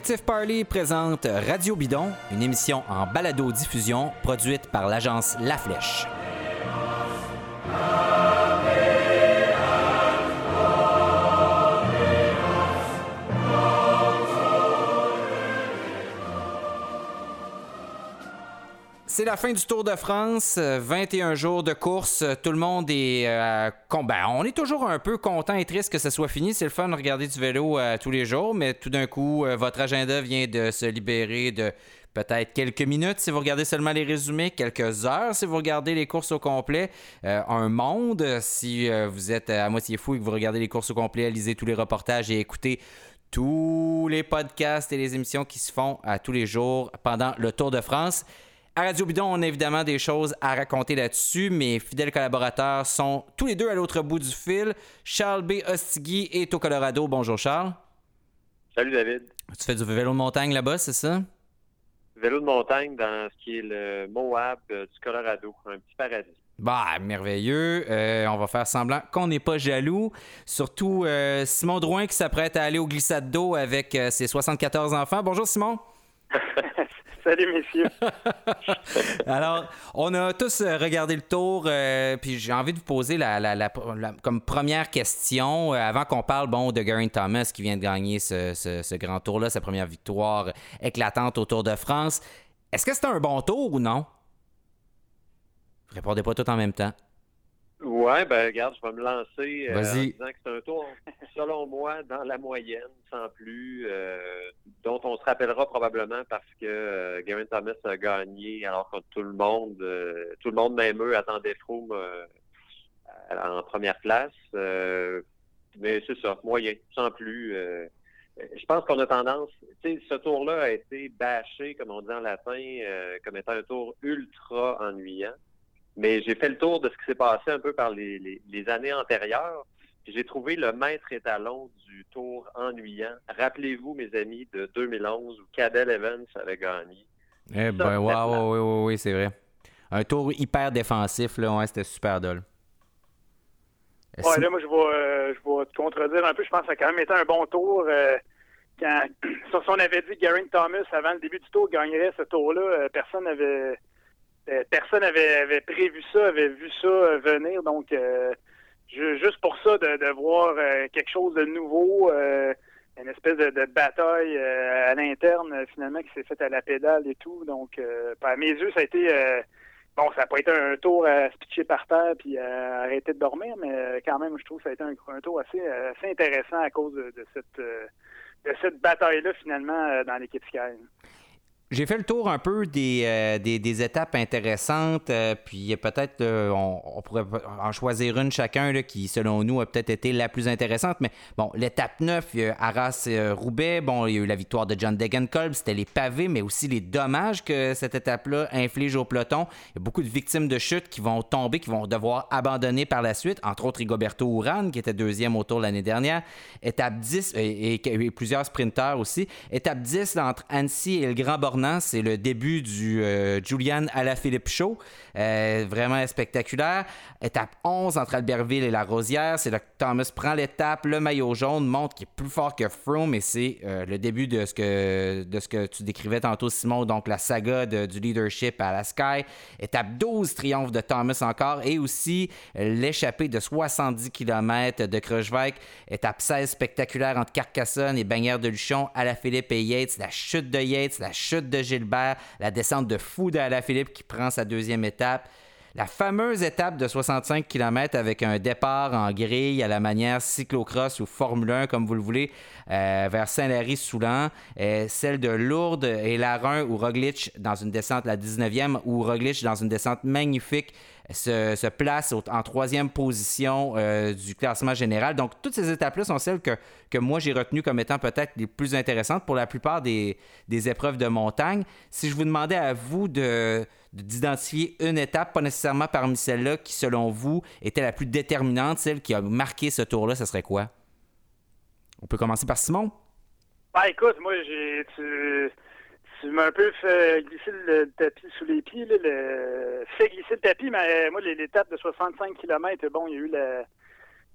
Le collectif Parley présente Radio Bidon, une émission en balado-diffusion produite par l'agence La Flèche. La fin du Tour de France, 21 jours de course. Tout le monde est. Euh, ben, on est toujours un peu content et triste que ce soit fini. C'est le fun de regarder du vélo euh, tous les jours, mais tout d'un coup, euh, votre agenda vient de se libérer de peut-être quelques minutes si vous regardez seulement les résumés, quelques heures si vous regardez les courses au complet, un monde si vous êtes à moitié fou et que vous regardez les courses au complet, lisez tous les reportages et écoutez tous les podcasts et les émissions qui se font à tous les jours pendant le Tour de France. À Radio Bidon, on a évidemment des choses à raconter là-dessus. Mes fidèles collaborateurs sont tous les deux à l'autre bout du fil. Charles B. Ostigui est au Colorado. Bonjour Charles. Salut David. Tu fais du vélo de montagne là-bas, c'est ça? Vélo de montagne dans ce qui est le Moab euh, du Colorado, un petit paradis. Bah, merveilleux. Euh, on va faire semblant qu'on n'est pas jaloux. Surtout euh, Simon Drouin qui s'apprête à aller au glissade d'eau avec ses 74 enfants. Bonjour Simon. Salut, messieurs. Alors, on a tous euh, regardé le tour, euh, puis j'ai envie de vous poser comme première question, euh, avant qu'on parle bon, de Geraint Thomas qui vient de gagner ce, grand tour-là, sa première victoire éclatante au Tour de France. Est-ce que c'était un bon tour ou non? Répondez pas tout en même temps. Ouais, ben regarde, je vais me lancer euh, en disant que c'est un tour, selon moi, dans la moyenne, sans plus, euh, dont on se rappellera probablement parce que euh, Gavin Thomas a gagné alors que tout le monde, euh, tout le monde, même eux, attendait Froome en première place. mais c'est ça, moyen, sans plus. je pense qu'on a tendance, tu sais, ce tour-là a été bâché, comme on dit en latin, comme étant un tour ultra ennuyant. Mais j'ai fait le tour de ce qui s'est passé un peu par les, années antérieures. J'ai trouvé le maître étalon du tour ennuyant. Rappelez-vous, mes amis, de 2011 où Cadel Evans avait gagné. Eh ben, oui, oui, oui, c'est vrai. Un tour hyper défensif, là, ouais, c'était super dole. Ouais, là, moi, je vais, euh, je vais te contredire un peu. Je pense que ça a quand même été un bon tour. Euh, quand, si on avait dit que Garen Thomas, avant le début du tour, gagnerait ce tour-là, euh, personne n'avait personne avait, prévu ça, avait vu ça euh, venir. Donc, euh, juste pour ça, de, voir quelque chose de nouveau, une espèce de, bataille à l'interne, finalement, qui s'est faite à la pédale et tout. Donc, à mes yeux, ça a été... bon, ça n'a pas été un tour à se pitcher par terre puis à arrêter de dormir, mais quand même, je trouve que ça a été un, tour assez, intéressant à cause de, cette de cette bataille-là, finalement, dans l'équipe Sky. J'ai fait le tour un peu des, euh, des, étapes intéressantes, euh, puis peut-être euh, on, pourrait en choisir une chacun là, qui, selon nous, a peut-être été la plus intéressante. Mais bon, l'étape 9, il y a Arras-Roubaix, bon, il y a eu la victoire de John Degenkolb, c'était les pavés, mais aussi les dommages que cette étape-là inflige au peloton. Il y a beaucoup de victimes de chute qui vont tomber, qui vont devoir abandonner par la suite, entre autres Rigoberto Urán, qui était deuxième au tour l'année dernière. Étape 10, et, et, plusieurs sprinteurs aussi. Étape 10, entre Annecy et le Grand Bornand c'est le début du euh, Julian Alaphilippe Show. Euh, vraiment spectaculaire. Étape 11 entre Albertville et La Rosière. C'est là que Thomas prend l'étape. Le maillot jaune montre qu'il est plus fort que Froome et c'est euh, le début de ce, que, tu décrivais tantôt, Simon. Donc la saga du leadership à la Sky. Étape 12, triomphe de Thomas encore. Et aussi l'échappée de 70 km de Kreuzweig. Étape 16, spectaculaire entre Carcassonne et Bagnères de Luchon. Alaphilippe et Yates. La chute de Yates, la chute de Gilbert, la descente de Fou de Philippe qui prend sa deuxième étape. La fameuse étape de 65 km avec un départ en grille à la manière cyclocross ou Formule 1, comme vous le voulez, euh, vers Saint-Lary-Soulan. celle de Lourdes et Larun ou Roglic dans une descente, la 19e, ou Roglic dans une descente magnifique se, place en troisième position euh, du classement général. Donc, toutes ces étapes-là sont celles que moi j'ai retenues comme étant peut-être les plus intéressantes pour la plupart des, épreuves de montagne. Si je vous demandais à vous de d'identifier une étape, pas nécessairement parmi celles-là, qui selon vous était la plus déterminante, celle qui a marqué ce tour-là, ce serait quoi? On peut commencer par Simon? Ben écoute, moi j'ai tu m'as un peu fait glisser le tapis sous les pieds, là, le... fait glisser le tapis, mais moi, l'étape de 65 km, bon, il y a eu la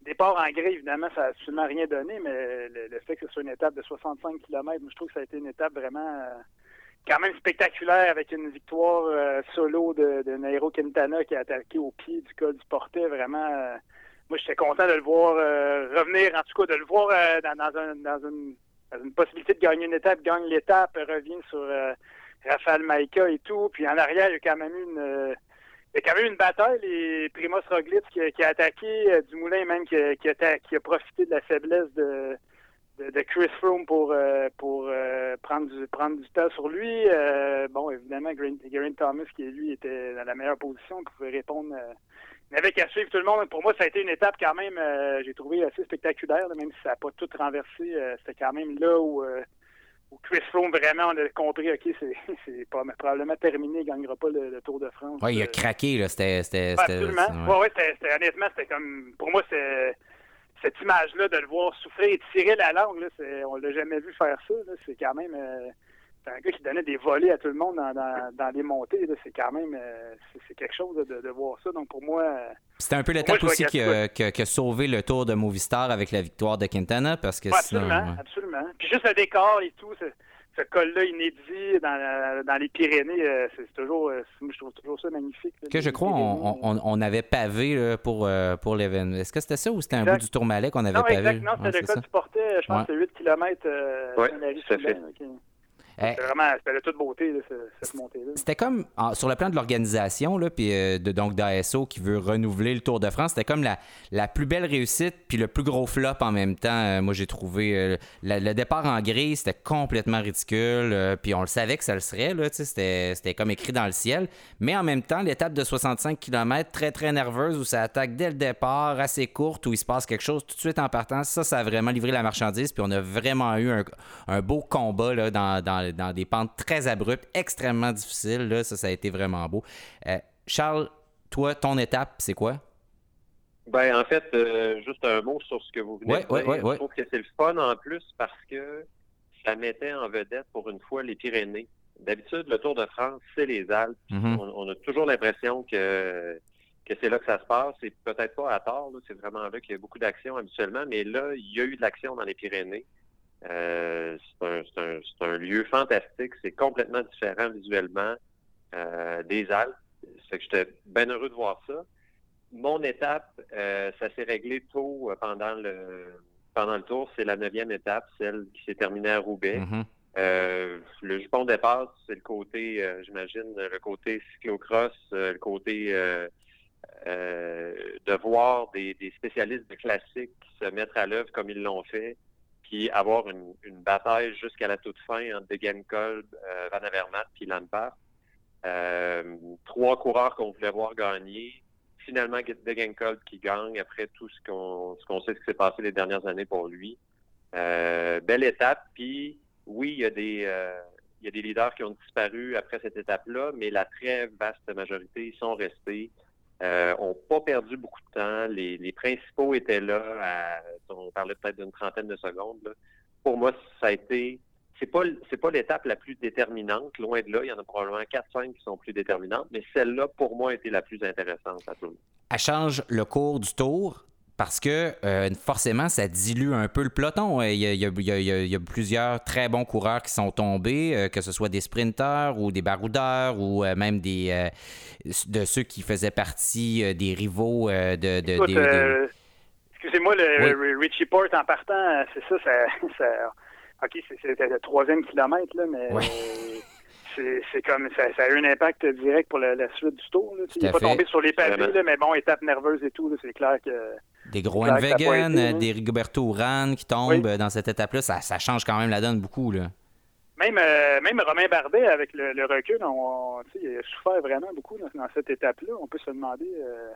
départ en gré, évidemment, ça n'a absolument rien donné, mais le, fait que ce soit une étape de 65 km, je trouve que ça a été une étape vraiment quand même spectaculaire avec une victoire solo de, Nairo Quintana qui a attaqué au pied du col du Portet. Vraiment, moi, j'étais content de le voir revenir, en tout cas, de le voir dans, un, dans, une, possibilité de gagner une étape, gagne l'étape, revient sur Rafael Maïka et tout. Puis en arrière, il y a quand même eu une, il y a quand même une bataille. Les Primoz Roglic qui, a attaqué euh, Dumoulin, même qui qui, qui a, profité de la faiblesse de, de, Chris Froome pour, euh, pour euh, prendre, du, prendre du temps sur lui. bon, évidemment, Geraint Thomas, qui lui était dans la meilleure position, il pouvait répondre. il n'avait qu'à suivre tout le monde. Pour moi, ça a été une étape quand même, j'ai trouvé assez spectaculaire, même si ça n'a pas tout renversé. C'était quand même là où Chris Froome, vraiment, on a compris, OK, c'est probablement terminé, il ne gagnera pas le, Tour de France. Oui, il a euh, craqué, là. C'était. absolument. Oui, ouais, c'était honnêtement, c'était comme. Pour moi, c'est cette image-là de le voir souffrir et tirer la langue, là, on l'a jamais vu faire ça. C'est quand même. Euh, un gars qui donnait des volets à tout le monde dans, dans, dans les montées. C'est quand même euh, c'est quelque chose de, de, voir ça. Donc pour moi. C'était un peu l'étape aussi qui a, sauvé le tour de Movistar avec la victoire de Quintana parce que Absolument, absolument. Puis juste le décor et tout, ce col-là inédit dans, dans, les Pyrénées, euh, c'est toujours, euh, je trouve toujours ça magnifique. que je crois on, on, on, avait pavé pour, pour l'événement. Est-ce que c'était ça ou c'était un bout du Tourmalet qu'on avait pavé? Exactement, c'était le col du Portet, je pense que c'est 8 km oui, tout fait. C'était vraiment, de toute beauté, cette montée-là. C'était comme, sur le plan de l'organisation, puis euh, de, donc d'ASO qui veut renouveler le Tour de France, c'était comme la, la plus belle réussite puis le plus gros flop en même temps. Euh, moi, j'ai trouvé euh, le départ en gris, c'était complètement ridicule, puis on le savait que ça le serait, c'était comme écrit dans le ciel. Mais en même temps, l'étape de 65 km, très, très nerveuse, où ça attaque dès le départ, assez courte, où il se passe quelque chose tout de suite en partant, ça, ça a vraiment livré la marchandise, puis on a vraiment eu un, un beau combat là, dans, dans dans, des pentes très abruptes, extrêmement difficiles. Là, ça, ça a été vraiment beau. Euh, Charles, toi, ton étape, c'est quoi? Ben, en fait, euh, juste un mot sur ce que vous venez de dire. Je trouve que c'est le fun en plus parce que ça mettait en vedette pour une fois les Pyrénées. D'habitude, le Tour de France, c'est les Alpes. Mm-hmm. on, a toujours l'impression que, que c'est là que ça se passe. C'est peut-être pas à tort. C'est vraiment là qu'il y a beaucoup d'action habituellement. Mais là, il y a eu de l'action dans les Pyrénées. Euh, c'est un, lieu fantastique. C'est complètement différent visuellement euh, des Alpes. que j'étais bien heureux de voir ça. Mon étape, euh, ça s'est réglé tôt pendant le pendant le tour. C'est la neuvième étape, celle qui s'est terminée à Roubaix. Mm-hmm. le jupon départ, c'est le côté, j'imagine, le côté cyclocross, le côté de voir des, des, spécialistes de classique se mettre à l'œuvre comme ils l'ont fait puis avoir une, bataille jusqu'à la toute fin entre Degenkolb, euh, Van Avermaet puis Lampard. Euh, trois coureurs qu'on voulait voir gagner. Finalement, Degenkolb qui gagne après tout ce qu'on sait ce qui s'est passé les dernières années pour lui. Euh, belle étape. Puis oui, il y des il y a des leaders qui ont disparu après cette étape-là, mais la très vaste majorité sont restés. Euh, ont pas perdu beaucoup de temps. Les, principaux étaient là. on parlait peut-être d'une trentaine de secondes. Pour moi, ça a été. C'est pas pas l'étape la plus déterminante, loin de là. Il y en a probablement 4-5 qui sont plus déterminantes, mais celle-là, pour moi, a été la plus intéressante à tout. Elle change le cours du tour parce que euh, forcément, ça dilue un peu le peloton. Il y, a, plusieurs très bons coureurs qui sont tombés, euh, que ce soit des sprinteurs ou des baroudeurs ou euh, même des de ceux qui faisaient partie des rivaux de. Excusez-moi, le Richie Port en partant, c'est ça, ça, OK, c'était le troisième kilomètre, là, mais c'est comme ça, a eu un impact direct pour la, suite du tour. Il n'est pas tombé sur les pavés, mais bon, étape nerveuse et tout, c'est clair que. Des gros Vegan, des Rigoberto Urán qui tombent dans cette étape-là, ça, change quand même la donne beaucoup. Là. Même, euh, même Romain Bardet, avec le, recul, on, il a souffert vraiment beaucoup dans, cette étape-là. On peut se demander, euh,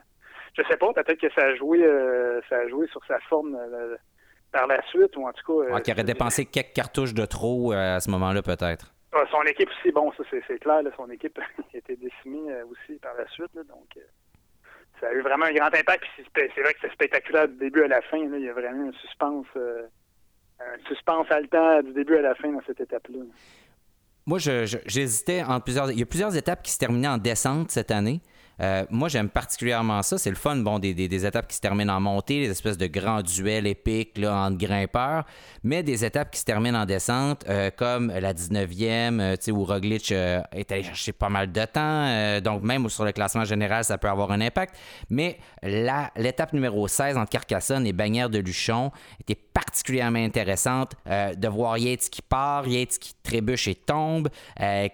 je sais pas, peut-être que ça a joué, euh, ça a joué sur sa forme par la suite, ou en tout cas. qu'il aurait dépensé quelques cartouches de trop à ce moment-là, peut-être. Ah, son équipe aussi, bon, ça c'est clair, son équipe a été décimée euh, aussi par la suite, donc euh, ça a eu vraiment un grand impact. C'est vrai que c'est spectaculaire du début à la fin. il y a vraiment un suspense, euh, un suspense haletant du début à la fin dans cette étape-là. Moi, j'hésitais entre plusieurs. Il y a plusieurs étapes qui se terminaient en descente cette année. Euh, moi, j'aime particulièrement ça. C'est le fun, bon, des, étapes qui se terminent en montée, des espèces de grands duels épiques là, entre grimpeurs, mais des étapes qui se terminent en descente, euh, comme la 19e, euh, où Roglic est allé chercher pas mal de temps. donc, même sur le classement général, ça peut avoir un impact. Mais l'étape numéro 16 entre Carcassonne et Bagnères de Luchon était particulièrement intéressante. de voir Yates qui part, Yates qui trébuche et tombe,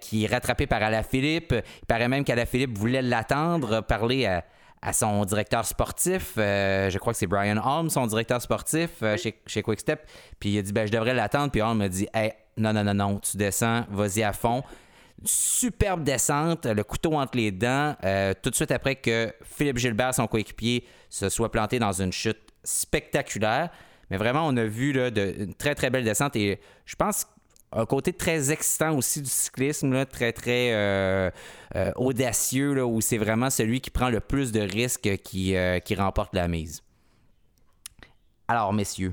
qui est rattrapé par Alaphilippe. Il paraît même qu'Alaphilippe voulait l'attendre, parler à, son directeur sportif. Euh, je crois que c'est Brian Holmes, son directeur sportif euh, chez, Quickstep. Puis il a dit ben, Je devrais l'attendre. Puis Holmes m'a dit hey, Non, non, non, non, tu descends, vas-y à fond. Superbe descente, le couteau entre les dents. Euh, tout de suite après que Philippe Gilbert, son coéquipier, se soit planté dans une chute spectaculaire. Mais vraiment, on a vu là, de, une très, très belle descente. Et je pense un côté très excitant aussi du cyclisme, très, très euh, euh, audacieux, où c'est vraiment celui qui prend le plus de risques qui, euh, remporte la mise. Alors, messieurs.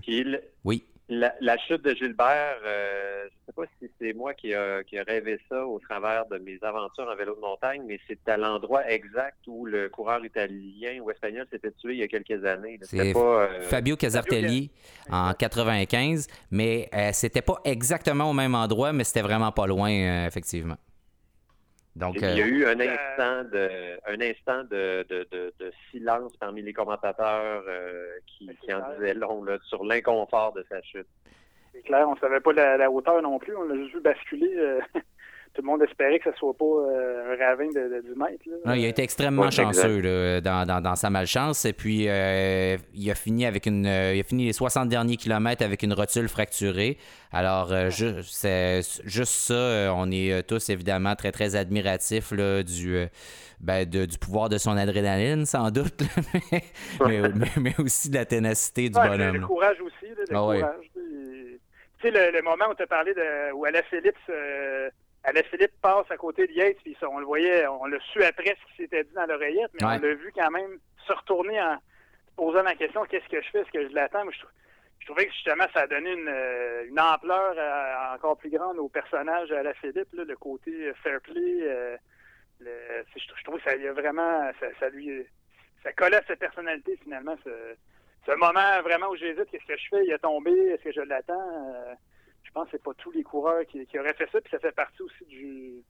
La, chute de Gilbert, euh, je ne sais pas si c'est moi qui a, rêvé ça au travers de mes aventures en vélo de montagne, mais c'est à l'endroit exact où le coureur italien ou espagnol s'était tué il y a quelques années. C'est euh, Fabio Casartelli en 95, mais euh, c'était pas exactement au même endroit, mais c'était vraiment pas loin, effectivement il y a euh, eu un instant de, un instant de, silence parmi les commentateurs euh, qui, en disaient long sur l'inconfort de sa chute. C'est clair, on ne savait pas la, hauteur non plus, on l'a juste vu basculer. Euh, tout le monde espérait que ce soit pas euh, un ravin de, du mètre. il a été extrêmement chanceux dans, sa malchance. Et puis, euh, il a fini avec une, euh, il a fini les 60 derniers kilomètres avec une rotule fracturée. Alors, c'est juste ça. on est tous évidemment très, très admiratifs là, du, ben, du pouvoir de son adrénaline, sans doute, mais, mais, aussi de la ténacité du bonhomme. Le courage aussi. le ah courage. Tu sais, le, moment où tu as parlé de où Alain Phillips Alain Philippe passe à côté de Yates, puis on le voyait, on l'a su après ce qui s'était dit dans l'oreillette, mais on l'a vu quand même se retourner en posant la question qu'est-ce que je fais, est-ce que je l'attends? Je, trouvais que justement ça a donné une, euh, ampleur euh, encore plus grande au personnage à la Philippe, le côté euh, fair play. je, trouve que ça y a vraiment, ça, lui, ça collait à sa personnalité finalement. Ce, moment vraiment où j'hésite, qu'est-ce que je fais? Il a tombé, est-ce que je l'attends? je pense que c'est pas tous les coureurs qui, auraient fait ça, puis ça fait partie aussi du,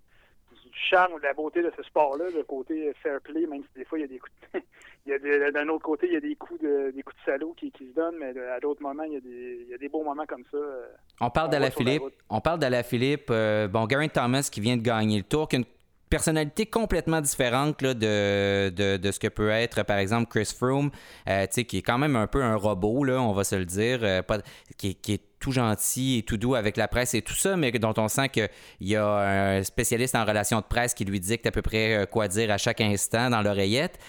charme ou de la beauté de ce sport-là, le côté fair play, même si des fois il y a des coups de... d'un autre côté, il y a des coups de des coups de salaud qui, se donnent, mais à d'autres moments, il y, a des, il y a des beaux moments comme ça. Euh, on parle d'Alaphilippe. On parle d'Alaphilippe. Euh, bon, Gary Thomas qui vient de gagner le tour, qui a une personnalité complètement différente là, de, de, ce que peut être, par exemple, Chris Froome, euh, qui est quand même un peu un robot, là, on va se le dire, pas, qui, qui est tout gentil et tout doux avec la presse et tout ça, mais dont on sent qu'il y a un spécialiste en relations de presse qui lui dicte à peu près euh, quoi dire à chaque instant dans l'oreillette.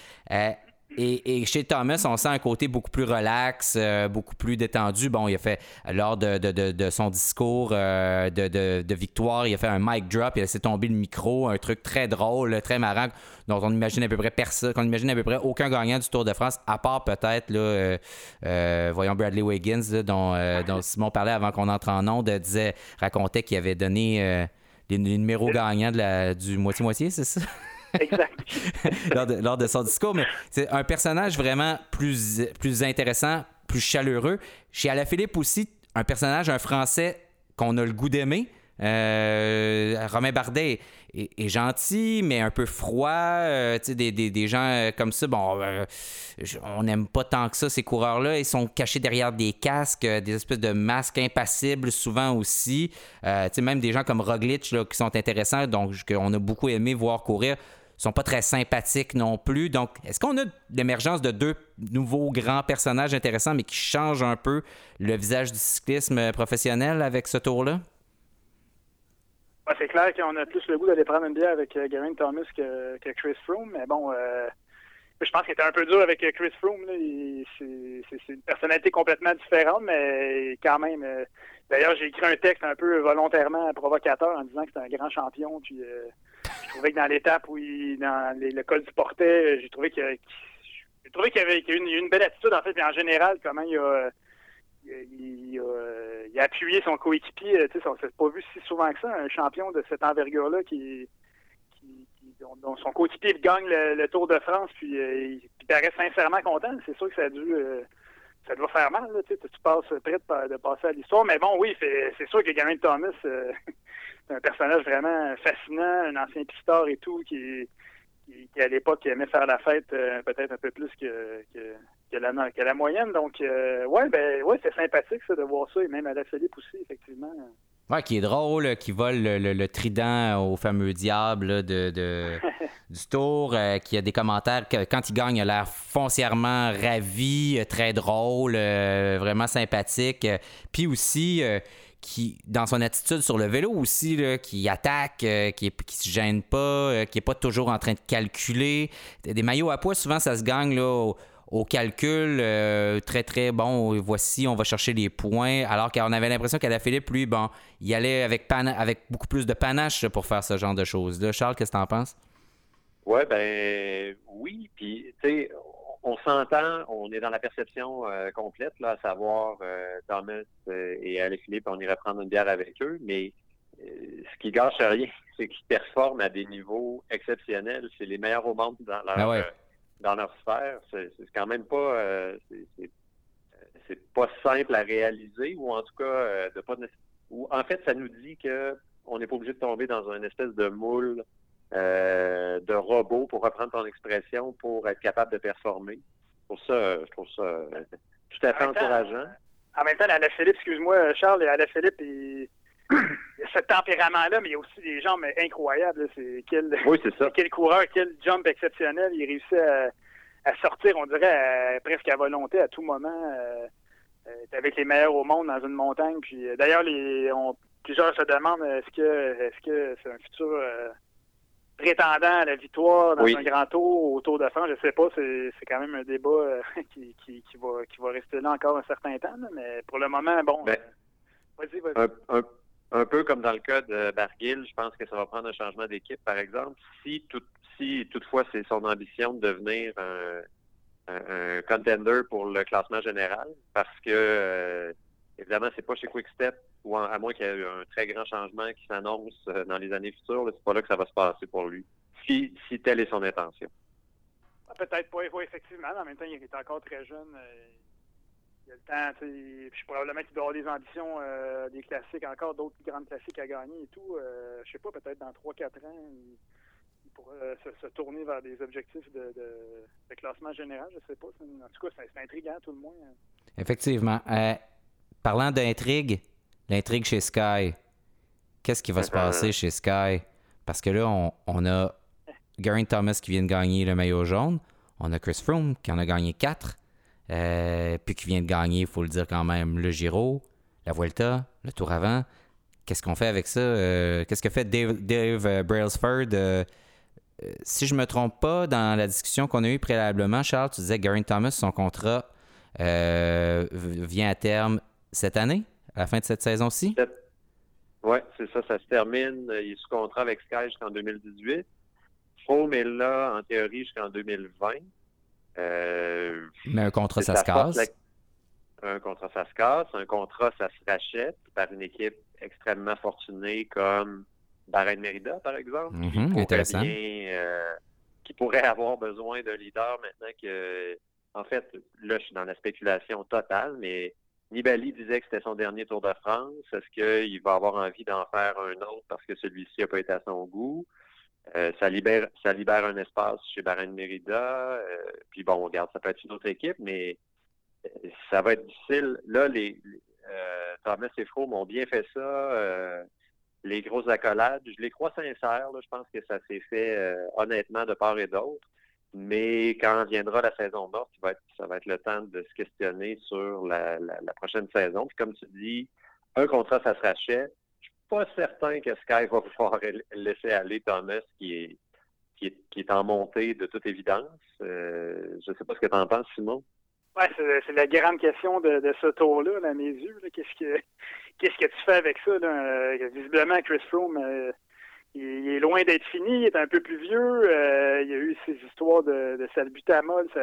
Et, chez Thomas, on sent un côté beaucoup plus relax, euh, beaucoup plus détendu. Bon, il a fait, lors de, son discours euh, de, victoire, il a fait un mic drop, il a laissé tomber le micro, un truc très drôle, très marrant, dont on imagine à peu près personne, qu'on imagine à peu près aucun gagnant du Tour de France, à part peut-être, là, euh, voyons, Bradley Wiggins, dont, Simon parlait avant qu'on entre en onde, disait, racontait qu'il avait donné les, numéros gagnants de la, du moitié-moitié, c'est ça? Exact. lors, de, son discours, mais c'est un personnage vraiment plus, plus intéressant, plus chaleureux. Chez Alaphilippe aussi, un personnage, un Français qu'on a le goût d'aimer. Euh, Romain Bardet est, gentil, mais un peu froid. Euh, des, des, des, gens euh, comme ça, bon, on n'aime pas tant que ça, ces coureurs-là. Ils sont cachés derrière des casques, des espèces de masques impassibles, souvent aussi. même des gens comme Roglic là, qui sont intéressants, donc qu'on a beaucoup aimé voir courir sont pas très sympathiques non plus. Donc, est-ce qu'on a l'émergence de deux nouveaux grands personnages intéressants, mais qui changent un peu le visage du cyclisme professionnel avec ce tour-là? c'est clair qu'on a plus le goût d'aller prendre une bière avec euh, Geraint Thomas que, Chris Froome, mais bon, euh, je pense qu'il était un peu dur avec Chris Froome. C'est une personnalité complètement différente, mais quand même. Euh, d'ailleurs, j'ai écrit un texte un peu volontairement provocateur en disant que c'était un grand champion, puis je trouvais que dans l'étape où il, dans le col du portet, j'ai trouvé qu'il j'ai trouvé qu'il y avait une, belle attitude en fait, mais en général, comment il a, appuyé son coéquipier. Tu sais, on s'est pas vu si souvent que ça, un champion de cette envergure-là qui, qui, son coéquipier gagne le, Tour de France, puis il, paraît sincèrement content. C'est sûr que ça a dû ça doit faire mal, là, tu, tu passes près de, passer à l'histoire. Mais bon, oui, c'est sûr que Gary Thomas, euh, c'est un personnage vraiment fascinant, un ancien pisteur et tout, qui, qui, à l'époque aimait faire la fête euh, peut-être un peu plus que, que, la, que la moyenne. Donc, euh, ouais, ben ouais, c'est sympathique ça, de voir ça, et même à la Philippe aussi, effectivement. Ouais, qui est drôle, qui vole le, trident au fameux diable de, du tour, euh, qui a des commentaires que quand il gagne, il a l'air foncièrement ravi, très drôle, euh, vraiment sympathique. Puis aussi, qui, dans son attitude sur le vélo aussi, qui attaque, qui, qui se gêne pas, qui est pas toujours en train de calculer. Des maillots à poids, souvent, ça se gagne là, au calcul euh, très très bon voici on va chercher les points. Alors qu'on avait l'impression qu'Ada Philippe lui bon il allait avec avec beaucoup plus de panache pour faire ce genre de choses là Charles qu'est-ce que t'en penses? Ouais ben oui puis tu sais on s'entend on est dans la perception euh, complète là à savoir euh, Thomas et Alain Philippe on irait prendre une bière avec eux mais ce qui gâche rien c'est qu'ils performent à des niveaux exceptionnels. C'est les meilleurs au monde dans leur ah dans leur sphère, c'est quand même pas euh, c'est pas simple à réaliser ou en tout cas euh, de pas ou en fait ça nous dit que on n'est pas obligé de tomber dans une espèce de moule euh, de robot pour reprendre ton expression pour être capable de performer. Pour ça, je trouve ça tout à fait encourageant. En même temps, la Philippe, excuse-moi, Charles, la Philippe, il ce tempérament-là, mais il y a aussi des jambes incroyables. C'est quel, quel coureur, quel jump exceptionnel. Il réussit à, sortir, on dirait, presque à volonté à tout moment. Euh, euh, avec les meilleurs au monde dans une montagne. Puis euh, d'ailleurs, les plusieurs se demandent est-ce que est-ce que c'est un futur prétendant à la victoire dans un grand tour au Tour de France. Je sais pas, c'est, quand même un débat qui, qui, va qui va rester là encore un certain temps. mais pour le moment, bon. Ben, vas-y, vas-y un peu comme dans le cas de Barguil, je pense que ça va prendre un changement d'équipe, par exemple. Si, tout, si toutefois c'est son ambition de devenir un, contender pour le classement général, parce que euh, évidemment, c'est pas chez Quickstep, ou à moins qu'il y ait un très grand changement qui s'annonce euh, dans les années futures, c'est pas là que ça va se passer pour lui. Si, si telle est son intention. Ah, peut-être pas, oui, effectivement. En même temps, il est encore très jeune. Euh, il y a le temps, tu sais, probablement qu'il doit avoir des ambitions, euh, des classiques, encore d'autres grandes classiques à gagner et tout. Euh, je sais pas, peut-être dans 3-4 ans, il, pourrait euh, se, tourner vers des objectifs de, classement général, je sais pas. En tout cas, c'est intriguant, tout le moins. Effectivement. Parlant d'intrigue, l'intrigue chez Sky, qu'est-ce qui va se passer chez Sky? Parce que là, on, a Gary Thomas qui vient de gagner le maillot jaune. On a Chris Froome qui en a gagné 4. Euh, puis qui vient de gagner, il faut le dire quand même, le Giro, la Vuelta, le Tour avant. Qu'est-ce qu'on fait avec ça? Euh, qu'est-ce que fait Dave, euh, Brailsford? si je me trompe pas, dans la discussion qu'on a eue préalablement, Charles, tu disais que Gary Thomas, son contrat vient à terme cette année, à la fin de cette saison-ci? Oui, c'est ça, ça se termine. Il est sous contrat avec Sky jusqu'en 2018. Froome est là, en théorie, jusqu'en 2020. Euh, Mais un contrat, ça, se casse. Un contrat, ça se casse. Un contrat, ça se rachète par une équipe extrêmement fortunée comme Bahrain Merida, par exemple. Mhm, intéressant. Euh, qui pourrait avoir besoin d'un leader maintenant que. En fait, là, je suis dans la spéculation totale, mais Nibali disait que c'était son dernier Tour de France. Est-ce qu'il va avoir envie d'en faire un autre parce que celui-ci n'a pas été à son goût? Euh, ça libère un espace chez Bahrain Merida. Euh, puis bon, regarde, ça peut être une autre équipe, mais euh, ça va être difficile. Là, les, Thomas et Fro m'ont bien fait ça. les grosses accolades, je les crois sincères. je pense que ça s'est fait honnêtement de part et d'autre. Mais quand viendra la saison morte, ça va être, le temps de se questionner sur la, la prochaine saison. Puis comme tu dis, un contrat, ça se rachète pas certain que Sky va pouvoir laisser aller Thomas qui est, qui est, en montée de toute évidence. Euh, je ne sais pas ce que tu en penses, Simon. Oui, c'est la grande question de, ce tour-là, à mes yeux. Qu'est-ce que tu fais avec ça? Euh, visiblement, Chris Froome, euh, est d'être fini, il est un peu plus vieux. il y a eu ces histoires de, de salbutamol. Ça,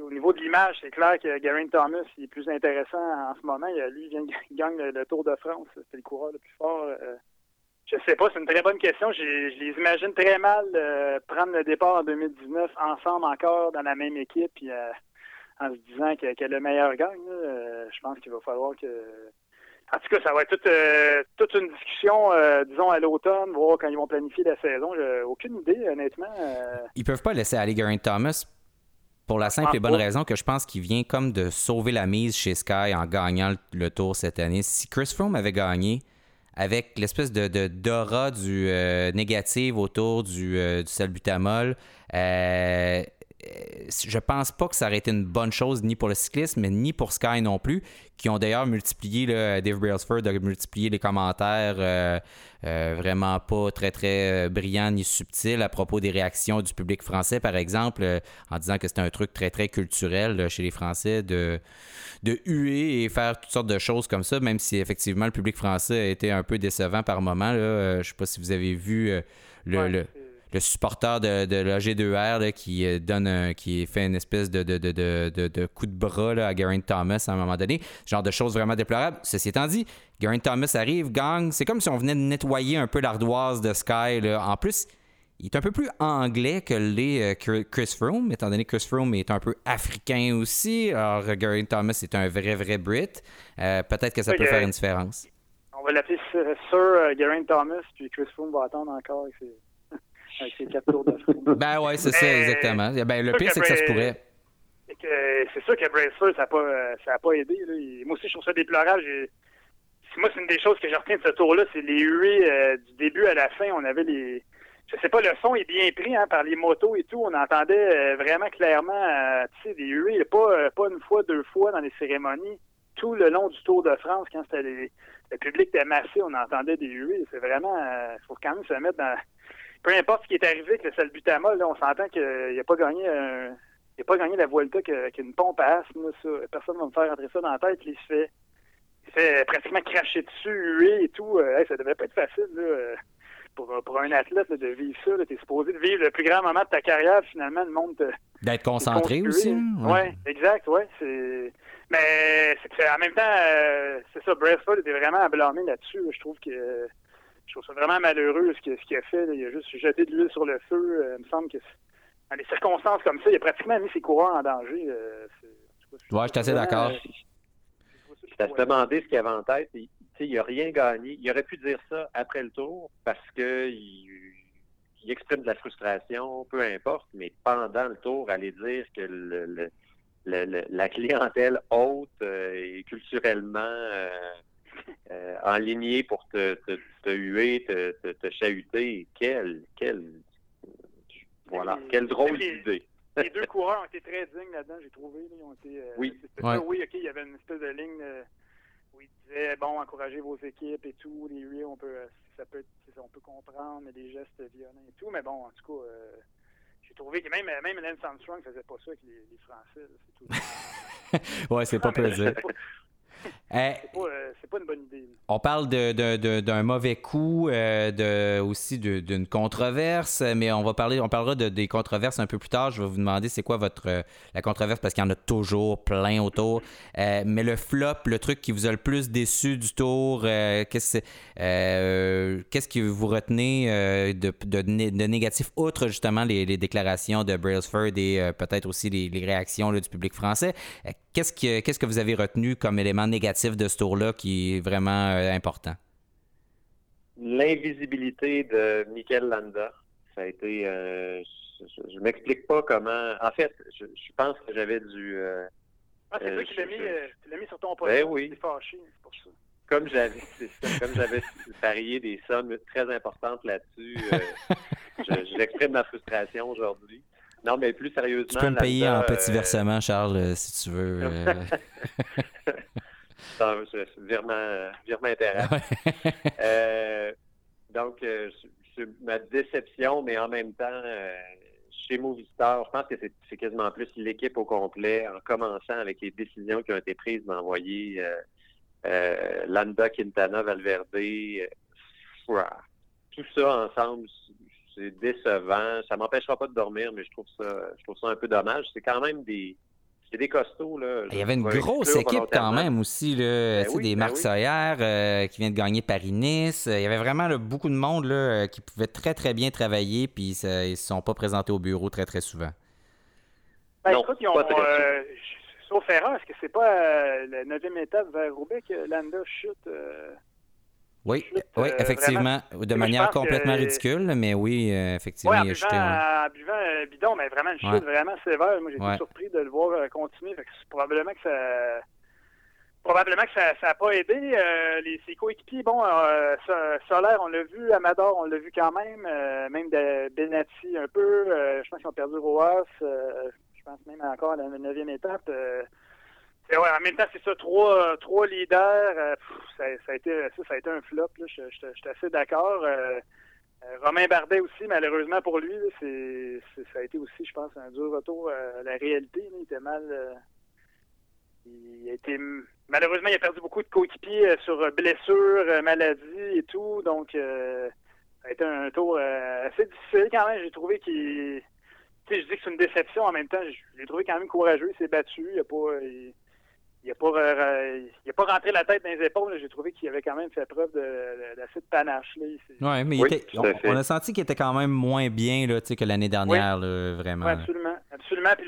au niveau de l'image, c'est clair que Gary Thomas est plus intéressant en ce moment. lui, il de gagner le, Tour de France. C'est le coureur le plus fort euh, Je sais pas, c'est une très bonne question. Je, les imagine très mal euh, prendre le départ en 2019 ensemble encore dans la même équipe puis, euh, en se disant que, le meilleur gagne. je pense qu'il va falloir que. En tout cas, ça va être toute, toute une discussion, disons, à l'automne, voir quand ils vont planifier la saison. J'ai aucune idée, honnêtement. Ils peuvent pas laisser aller Geraint Thomas pour la simple et bonne raison que je pense qu'il vient comme de sauver la mise chez Sky en gagnant le, tour cette année. Si Chris Froome avait gagné avec l'espèce de, d'aura du euh, négatif autour du, euh, du salbutamol, euh, je pense pas que ça aurait été une bonne chose ni pour le cyclisme, mais ni pour Sky non plus, qui ont d'ailleurs multiplié, là, Dave Brailsford a multiplié les commentaires euh, euh, vraiment pas très très euh, brillants ni subtils à propos des réactions du public français, par exemple, en disant que c'était un truc très très culturel chez les Français de, de huer et faire toutes sortes de choses comme ça, même si effectivement le public français a été un peu décevant par moment. Je sais pas si vous avez vu le le supporter de, de l'AG2R qui euh, donne qui fait une espèce de, de, coup de bras à Geraint Thomas à un moment donné. Ce genre de choses vraiment déplorables. Ceci étant dit, Geraint Thomas arrive, gang. C'est comme si on venait de nettoyer un peu l'ardoise de Sky. En plus, il est un peu plus anglais que l'est euh, Chris Froome, étant donné que Chris Froome est un peu africain aussi. Alors, Geraint Thomas est un vrai, vrai Brit. Euh, peut-être que ça peut faire une différence. On va l'appeler Sir Geraint Thomas, puis Chris Froome va attendre encore avec ses avec ses quatre tours de Ben ouais, c'est ça, exactement. Ben, le pire, c'est que ça se pourrait. C'est sûr que Bracer, ça n'a pas, ça pas aidé. Là. Moi aussi, je trouve ça déplorable. Moi, c'est une des choses que je retiens de ce tour-là, c'est les huées euh, du début à la fin. On avait les. Je sais pas, le son est bien pris hein, par les motos et tout. On entendait euh, vraiment clairement, euh, tu sais, des huées, pas, pas une fois, deux fois dans les cérémonies. Tout le long du Tour de France, quand c'était le public était massé, on entendait des huées. C'est vraiment, il faut quand même se mettre dans, peu importe ce qui est arrivé avec le salbutamol, là, on s'entend qu'il n'a pas gagné il a pas gagné la Vuelta qu'une pompe à asthme. Personne ne va me faire rentrer ça dans la tête. Il se fait, il fait pratiquement cracher dessus, huer et tout. Euh, ça devait pas être facile là, pour, pour un athlète de vivre ça. Tu es supposé de vivre le plus grand moment de ta carrière. Finalement, le monde D'être concentré aussi. Oui, ouais, exact. Ouais, Mais en même temps, euh, c'est ça, Bracefield était vraiment à blâmer là-dessus. Je trouve que je trouve ça vraiment malheureux ce qu'il a fait. Il a juste jeté de l'huile sur le feu. Euh, il me semble que dans des circonstances comme ça, il a pratiquement mis ses coureurs en danger. Euh, ouais, je suis assez d'accord. Je t'ai demandé ce qu'il avait en tête. Il, n'a rien gagné. Il aurait pu dire ça après le tour parce que il, exprime de la frustration, peu importe, mais pendant le tour, aller dire que le, la clientèle haute euh, et culturellement euh, enligné pour te, te, te huer, te, te, te, chahuter. Quel, quel, voilà, quel drôle d'idée. Les deux coureurs ont été très dignes là-dedans, j'ai trouvé. Ils ont été, euh, oui. oui, OK, il y avait une espèce de ligne euh, où il disait, bon, encouragez vos équipes et tout. Les huées, on peut, ça peut, on peut comprendre, mais des gestes violents et tout. Mais bon, en tout cas, j'ai trouvé que même, même Lance Armstrong faisait pas ça avec les, les Français. C'est tout. ouais, c'est pas plaisir. Euh, euh, c'est pas, une bonne idée. On parle d'un mauvais coup, euh, de, aussi d'une controverse, mais on va parler, on parlera de, des controverses un peu plus tard. Je vais vous demander c'est quoi votre la controverse parce qu'il y en a toujours plein autour. mais le flop, le truc qui vous a le plus déçu du tour, qu'est-ce qu'est-ce que vous retenez de, de, négatif, outre justement les, déclarations de Brailsford et peut-être aussi les, réactions du public français? Qu'est-ce que, qu'est-ce que vous avez retenu comme élément négatif de ce tour-là qui est vraiment euh, important? L'invisibilité de Mikel Landa. Ça a été. Euh, je, ne m'explique pas comment. En fait, je, pense que j'avais dû. Euh, ah, c'est toi qui l'as mis, mis, sur ton poste. Ben oui. fâché, c'est pour ça. Comme j'avais, comme j'avais parié des sommes très importantes là-dessus, je, je, l'exprime ma frustration aujourd'hui. Non, mais plus sérieusement. Tu peux me payer en petit versement, Charles, si tu veux. virement, virement intéressant. euh, donc, euh, c'est ma déception, mais en même temps, euh, chez Movistar, je pense que c'est quasiment plus l'équipe au complet, en commençant avec les décisions qui ont été prises d'envoyer euh, Landa, Quintana, Valverde. tout ça ensemble, c'est décevant. Ça m'empêchera pas de dormir, mais je trouve ça, je trouve ça un peu dommage. C'est quand même des, c'est des costauds. Là. Il y avait une grosse équipe quand même aussi. Là, ben des ben Marc euh, qui vient de gagner Paris-Nice. Il y avait vraiment beaucoup de monde là, qui pouvait très, très bien travailler. Puis ils ne se sont pas présentés au bureau très, très souvent. Ben, non, écoute, ils ont, euh, sauf erreur, est-ce que c'est pas euh, la neuvième étape vers Roubaix que Landa chute? Euh, oui, oui, effectivement, de manière complètement ridicule, mais oui, effectivement, il a chuté. En buvant bidon, mais vraiment une chute vraiment sévère. Moi, j'ai été surpris de le voir continuer. probablement que ça probablement que ça n'a pas aidé. les, ses coéquipiers, bon, Solaire, on l'a vu, Amador, on l'a vu quand même, même de Benatti un peu. je pense qu'ils ont perdu Roas pense même encore à la neuvième étape. Euh, en même temps, c'est ça, trois, trois leaders. Euh, ça, a été, ça, a été un flop. Là, je, suis assez d'accord. Euh, Romain Bardet aussi, malheureusement pour lui, c'est, ça a été aussi, je pense, un dur retour à la réalité. Il était mal. il a été malheureusement, il a perdu beaucoup de coéquipiers sur blessures, maladies et tout. Donc, ça a été un tour assez difficile quand même. J'ai trouvé qu'il je dis que c'est une déception en même temps. Je l'ai trouvé quand même courageux. Il s'est battu. Il n'a pas. Pas, euh, il a pas rentré la tête dans les épaules. J'ai trouvé qu'il avait quand même fait preuve d'assez de, panache. Là. mais on, a senti qu'il était quand même moins bien là, que l'année dernière, vraiment. absolument. absolument. Puis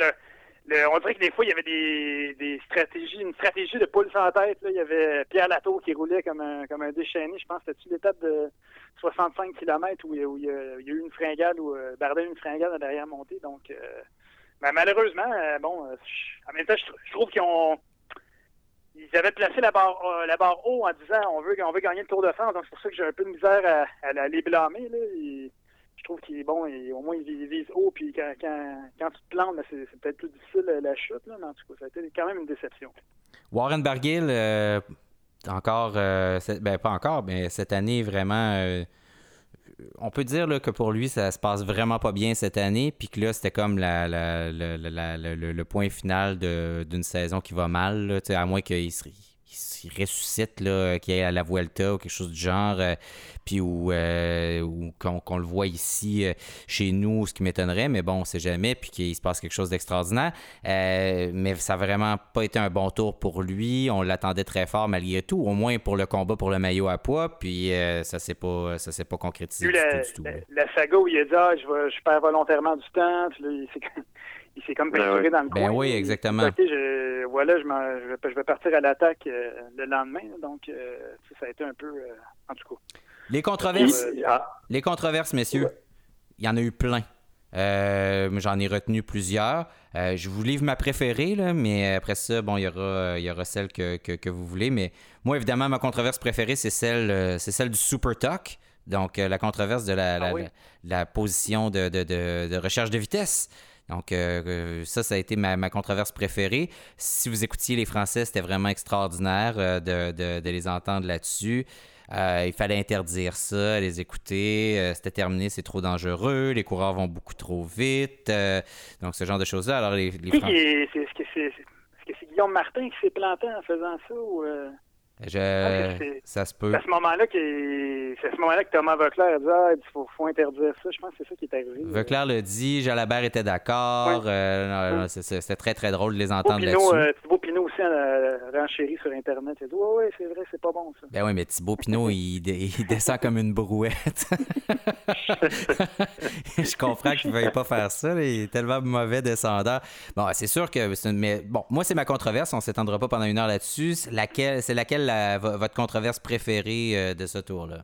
on dirait que des fois, il y avait des, des stratégies, une stratégie de poule sans tête. Là. Il y avait Pierre Latour qui roulait comme un, comme un déchaîné. Je pense que c'était l'étape de 65 km où, il y a, eu une fringale, où euh, Bardet a eu une fringale à derrière montée. Donc, euh, ben, malheureusement, euh, bon, en même temps, je, trouve qu'ils ont ils avaient placé la barre, la barre haut en disant on veut, on veut gagner le Tour de France. Donc, c'est pour ça que j'ai un peu de misère à, à, les blâmer. Là je trouve qu'il est bon, au moins il vise haut, puis quand, quand, tu te plantes, c'est peut-être plus difficile euh, la chute, là, mais en tout cas, ça a été quand même une déception. Warren Barguil, euh, encore, euh, ben pas encore, mais cette année, vraiment, on peut dire que pour lui, ça se passe vraiment pas bien cette année, puis que là, c'était comme le, point final d'une saison qui va mal, à moins qu'il se il ressuscite, là, qu'il ait à la Vuelta ou quelque chose du genre, euh, puis où, euh, qu'on, le voit ici euh, chez nous, ce qui m'étonnerait, mais bon, on sait jamais, puis qu'il se passe quelque chose d'extraordinaire. mais ça n'a vraiment pas été un bon tour pour lui. On l'attendait très fort malgré tout, au moins pour le combat pour le maillot à poids, puis ça ne s'est pas, ça s'est pas concrétisé du, tout, la, saga où il a dit ah, je, je perds volontairement du temps, puis là, il il s'est comme ben peinturé dans le ben coin. Ben oui, exactement. je, voilà, je, je, vais, partir à l'attaque euh, le lendemain. Donc, euh, ça a été un peu, euh, en tout cas. Les controverses, les controverses, messieurs, il y en a eu plein. J'en ai retenu plusieurs. je vous livre ma préférée, là, mais après ça, bon, il y aura, il y aura celle que, que, vous voulez. Mais moi, évidemment, ma controverse préférée, c'est celle, c'est celle du Super Talk. Donc, la controverse de la, ah la, position de, de, de, recherche de vitesse. Donc, euh, euh, ça, ça a été ma, controverse préférée. Si vous écoutiez les Français, c'était vraiment extraordinaire euh, de, les entendre là-dessus. il fallait interdire ça, les écouter. C'était terminé, c'est trop dangereux. Les coureurs vont beaucoup trop vite. donc, ce genre de choses-là. Alors, les, les Est-ce que c'est Guillaume Martin qui s'est planté en faisant ça ou je... ça se peut. C'est à ce moment-là à ce moment-là que Thomas Vauclair a dit ah, il faut, faut, interdire ça. Je pense que c'est ça qui est arrivé. Vauclair le dit, Jalabert était d'accord. Euh, c'était très, très drôle de les entendre là-dessus. Euh, Thibaut Pinot aussi a renchéri sur Internet. Il a dit Oui, ouais, c'est vrai, c'est pas bon ça. Ben oui, mais Thibaut Pinot, il, il, descend comme une brouette. Je comprends qu'il ne veuille pas faire ça. Il est tellement mauvais descendant. Bon, c'est sûr que. Mais bon, moi, c'est ma controverse. On ne s'étendra pas pendant une heure là-dessus. Laquelle, c'est laquelle votre controverse préférée euh, de ce tour-là?